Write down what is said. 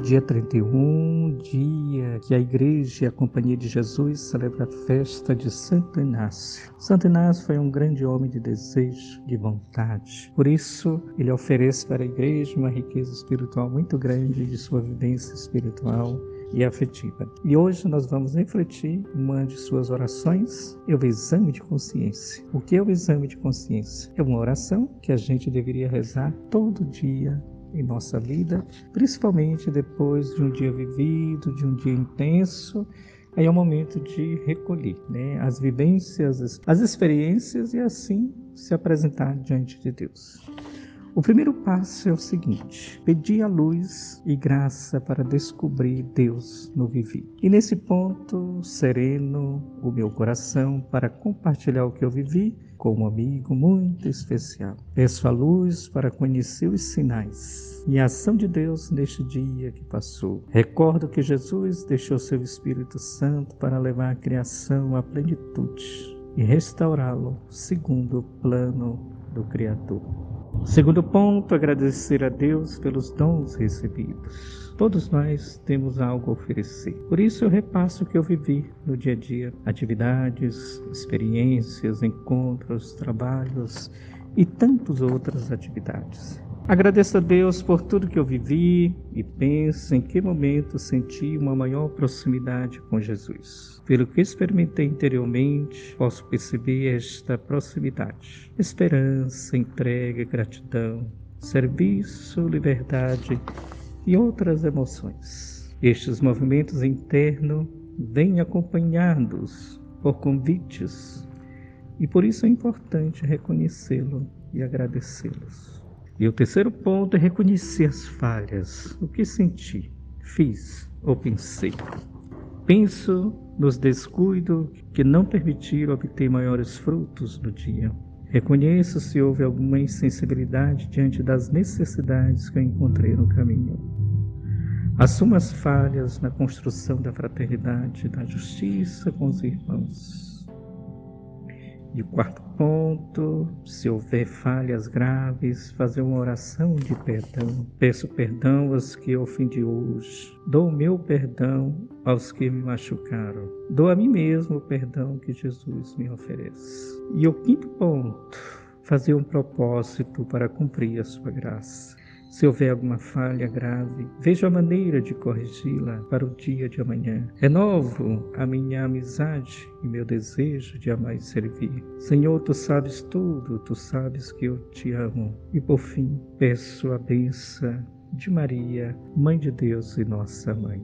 Dia 31, dia que a Igreja e a Companhia de Jesus celebra a festa de Santo Inácio. Santo Inácio foi um grande homem de desejo, de vontade. Por isso, ele oferece para a Igreja uma riqueza espiritual muito grande de sua vivência espiritual e afetiva. E hoje nós vamos refletir uma de suas orações, é o exame de consciência. O que é o exame de consciência? É uma oração que a gente deveria rezar todo dia em nossa vida, principalmente depois de um dia vivido, de um dia intenso. Aí é o momento de recolher né, as vivências, as experiências e assim se apresentar diante de Deus. O primeiro passo é o seguinte: pedir a luz e graça para descobrir Deus no viver. E nesse ponto, sereno o meu coração para compartilhar o que eu vivi com um amigo muito especial. Peço a luz para conhecer os sinais e a ação de Deus neste dia que passou. Recordo que Jesus deixou seu Espírito Santo para levar a criação à plenitude e restaurá-lo segundo o plano do Criador. Segundo ponto, agradecer a Deus pelos dons recebidos. Todos nós temos algo a oferecer. Por isso eu repasso o que eu vivi no dia a dia: atividades, experiências, encontros, trabalhos e tantas outras atividades. Agradeço a Deus por tudo que eu vivi e penso em que momento senti uma maior proximidade com Jesus. Pelo que experimentei interiormente, posso perceber esta proximidade. Esperança, entrega, gratidão, serviço, liberdade e outras emoções. Estes movimentos internos vêm acompanhados por convites e por isso é importante reconhecê-lo e agradecê-los. E o terceiro ponto é reconhecer as falhas, o que senti, fiz ou pensei. Penso nos descuidos que não permitiram obter maiores frutos no dia. Reconheço se houve alguma insensibilidade diante das necessidades que eu encontrei no caminho. Assumo as falhas na construção da fraternidade da justiça com os irmãos. E o quarto ponto, se houver falhas graves, fazer uma oração de perdão. Peço perdão aos que ofendi hoje. Dou meu perdão aos que me machucaram. Dou a mim mesmo o perdão que Jesus me oferece. E o quinto ponto, fazer um propósito para cumprir a sua graça. Se houver alguma falha grave, vejo a maneira de corrigi-la para o dia de amanhã. Renovo a minha amizade e meu desejo de amar e servir. Senhor, tu sabes tudo, tu sabes que eu te amo. E por fim, peço a benção de Maria, Mãe de Deus e nossa Mãe.